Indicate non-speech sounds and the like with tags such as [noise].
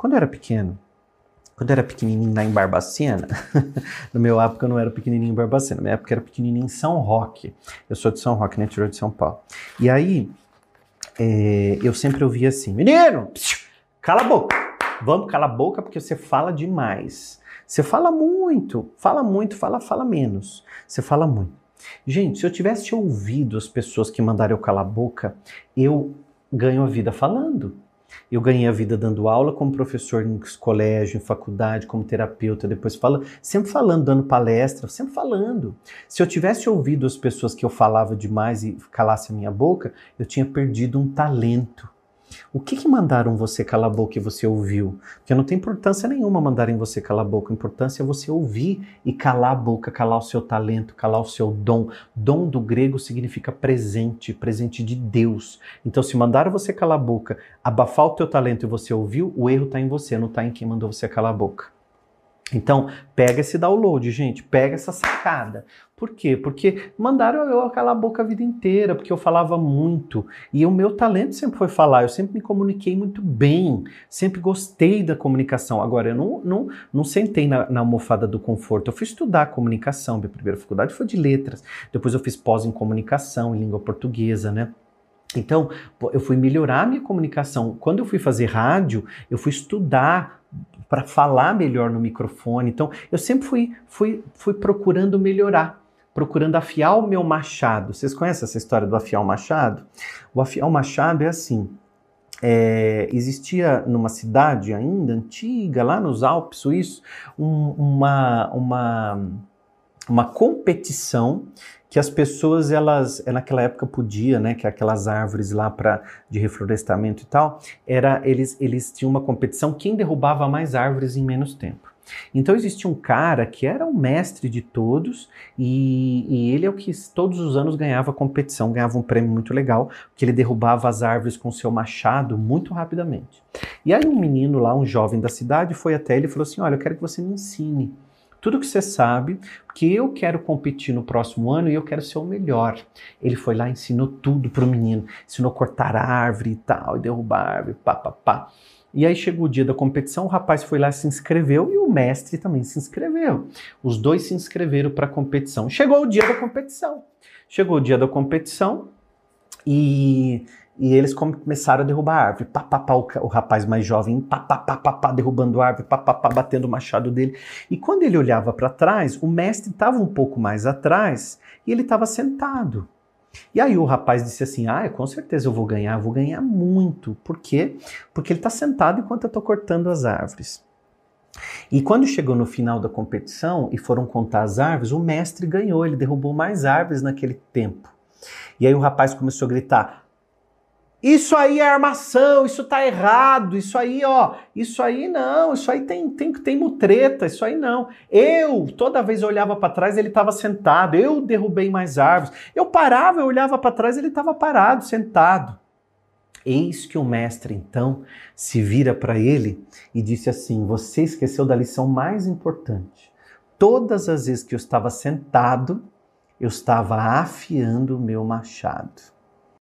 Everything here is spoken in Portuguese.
Quando eu era pequeno, quando eu era pequenininho lá em Barbacena, [laughs] no meu época eu não era pequenininho em Barbacena, na minha época eu era pequenininho em São Roque. Eu sou de São Roque, né, interior de São Paulo. E aí, é, eu sempre ouvia assim, menino, cala a boca, vamos calar a boca porque você fala demais. Você fala muito, fala muito, fala, fala menos. Você fala muito. Gente, se eu tivesse ouvido as pessoas que mandaram eu calar a boca, eu ganho a vida falando. Eu ganhei a vida dando aula como professor em colégio, em faculdade, como terapeuta, depois falando, sempre falando, dando palestra, sempre falando. Se eu tivesse ouvido as pessoas que eu falava demais e calasse a minha boca, eu tinha perdido um talento. O que, que mandaram você calar a boca e você ouviu? Porque não tem importância nenhuma mandarem você calar a boca. A importância é você ouvir e calar a boca, calar o seu talento, calar o seu dom. Dom do grego significa presente, presente de Deus. Então, se mandaram você calar a boca, abafar o teu talento e você ouviu, o erro está em você, não está em quem mandou você calar a boca. Então, pega esse download, gente, pega essa sacada. Por quê? Porque mandaram eu calar a boca a vida inteira, porque eu falava muito. E o meu talento sempre foi falar, eu sempre me comuniquei muito bem, sempre gostei da comunicação. Agora, eu não, não, não sentei na, na almofada do conforto, eu fui estudar comunicação. Minha primeira faculdade foi de letras, depois eu fiz pós em comunicação, em língua portuguesa, né? Então, eu fui melhorar a minha comunicação. Quando eu fui fazer rádio, eu fui estudar para falar melhor no microfone. Então, eu sempre fui, fui, fui procurando melhorar, procurando afiar o meu machado. Vocês conhecem essa história do afiar o machado? O afiar o machado é assim. É, existia numa cidade ainda antiga, lá nos Alpes suíços, um, uma, uma, uma competição que as pessoas elas é, naquela época podia, né, que aquelas árvores lá para de reflorestamento e tal, era eles eles tinham uma competição quem derrubava mais árvores em menos tempo. Então existia um cara que era o mestre de todos e, e, ele é o que todos os anos ganhava competição, ganhava um prêmio muito legal, porque ele derrubava as árvores com seu machado muito rapidamente. E aí um menino lá, um jovem da cidade, foi até ele e falou assim: Olha, eu quero que você me ensine tudo que você sabe, porque eu quero competir no próximo ano e eu quero ser o melhor. Ele foi lá e ensinou tudo para o menino, ensinou a cortar a árvore e tal, e derrubar a árvore, pá, pá, pá. E aí chegou o dia da competição, o rapaz foi lá se inscreveu e o mestre também se inscreveu. Os dois se inscreveram para a competição. Chegou o dia da competição. Chegou o dia da competição e e eles começaram a derrubar a árvore. Pá, pá, pá, o, o, rapaz mais jovem, pá, pá, pá, pá, pá, derrubando a árvore, pá, pá, pá, batendo o machado dele. E quando ele olhava para trás, o mestre estava um pouco mais atrás e ele estava sentado. E aí o rapaz disse assim: Ah, com certeza eu vou ganhar, vou ganhar muito. Por quê? Porque ele está sentado enquanto eu estou cortando as árvores. E quando chegou no final da competição e foram contar as árvores, o mestre ganhou, ele derrubou mais árvores naquele tempo. E aí o rapaz começou a gritar: isso aí é armação, isso tá errado, isso aí, ó, isso aí não, isso aí tem, tem, tem mutreta, isso aí não. Eu, toda vez eu olhava para trás, ele estava sentado, eu derrubei mais árvores. Eu parava, eu olhava para trás, ele estava parado, sentado. Eis que o mestre então se vira para ele e disse assim: Você esqueceu da lição mais importante. Todas as vezes que eu estava sentado, eu estava afiando o meu machado.